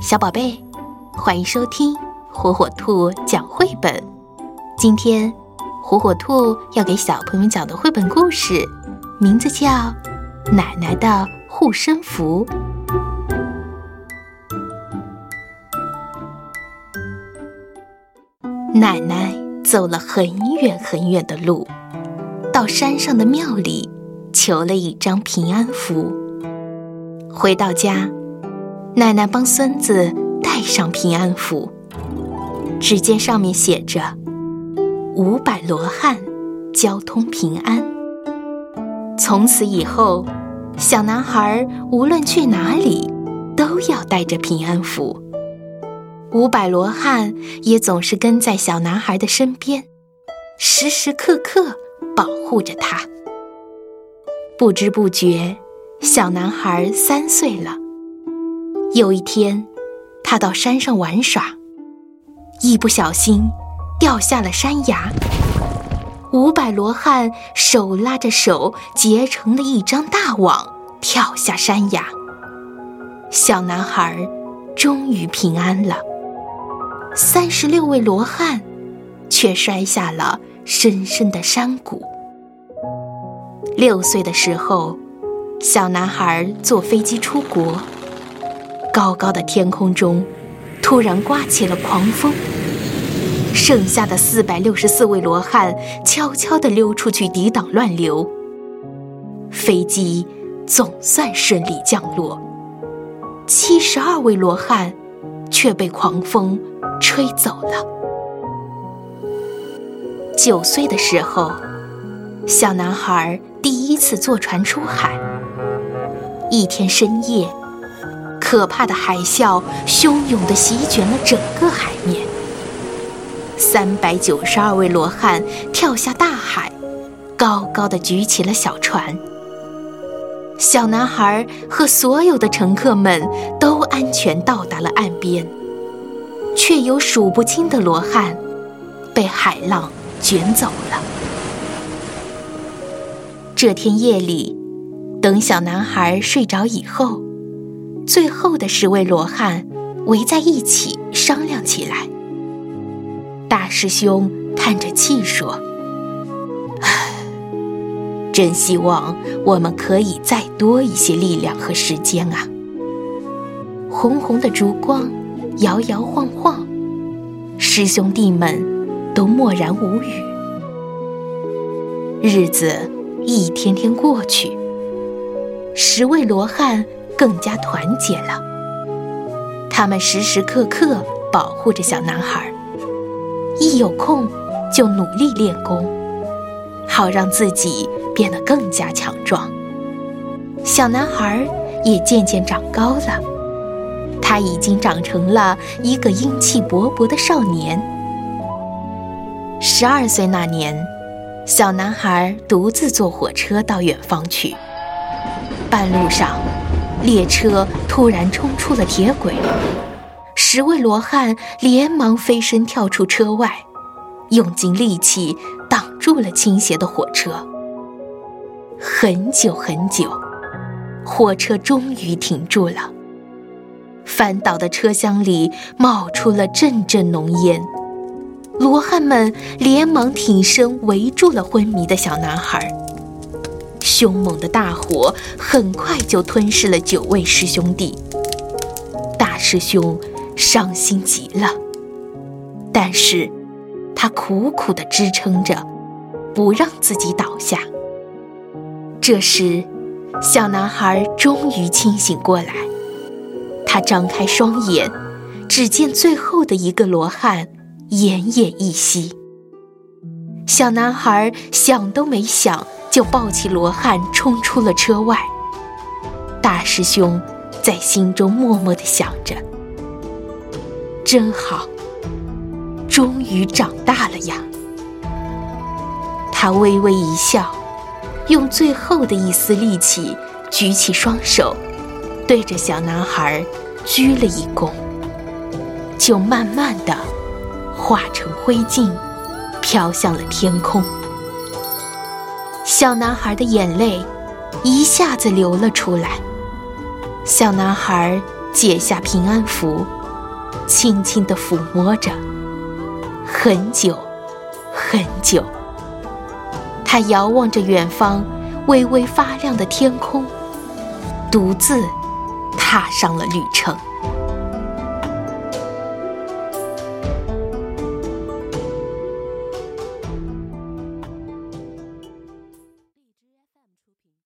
小宝贝，欢迎收听火火兔讲绘本。今天，火火兔要给小朋友们讲的绘本故事，名字叫《奶奶的护身符》。奶奶走了很远很远的路，到山上的庙里求了一张平安符。回到家。奶奶帮孙子戴上平安符，只见上面写着“五百罗汉，交通平安”。从此以后，小男孩无论去哪里都要带着平安符。五百罗汉也总是跟在小男孩的身边，时时刻刻保护着他。不知不觉，小男孩三岁了。有一天，他到山上玩耍，一不小心掉下了山崖。五百罗汉手拉着手结成了一张大网，跳下山崖。小男孩终于平安了。三十六位罗汉却摔下了深深的山谷。六岁的时候，小男孩坐飞机出国。高高的天空中，突然刮起了狂风。剩下的四百六十四位罗汉悄悄地溜出去抵挡乱流。飞机总算顺利降落，七十二位罗汉却被狂风吹走了。九岁的时候，小男孩第一次坐船出海。一天深夜。可怕的海啸汹涌地席卷了整个海面，三百九十二位罗汉跳下大海，高高的举起了小船。小男孩和所有的乘客们都安全到达了岸边，却有数不清的罗汉被海浪卷走了。这天夜里，等小男孩睡着以后。最后的十位罗汉围在一起商量起来。大师兄叹着气说：“ 唉，真希望我们可以再多一些力量和时间啊！”红红的烛光摇摇晃晃，师兄弟们都默然无语。日子一天天过去，十位罗汉。更加团结了。他们时时刻刻保护着小男孩，一有空就努力练功，好让自己变得更加强壮。小男孩也渐渐长高了，他已经长成了一个英气勃勃的少年。十二岁那年，小男孩独自坐火车到远方去，半路上。列车突然冲出了铁轨，十位罗汉连忙飞身跳出车外，用尽力气挡住了倾斜的火车。很久很久，火车终于停住了。翻倒的车厢里冒出了阵阵浓烟，罗汉们连忙挺身围住了昏迷的小男孩。凶猛的大火很快就吞噬了九位师兄弟。大师兄伤心极了，但是，他苦苦地支撑着，不让自己倒下。这时，小男孩终于清醒过来，他张开双眼，只见最后的一个罗汉奄奄一息。小男孩想都没想。就抱起罗汉冲出了车外。大师兄在心中默默地想着：“真好，终于长大了呀。”他微微一笑，用最后的一丝力气举起双手，对着小男孩鞠了一躬，就慢慢地化成灰烬，飘向了天空。小男孩的眼泪一下子流了出来。小男孩解下平安符，轻轻地抚摸着。很久，很久，他遥望着远方微微发亮的天空，独自踏上了旅程。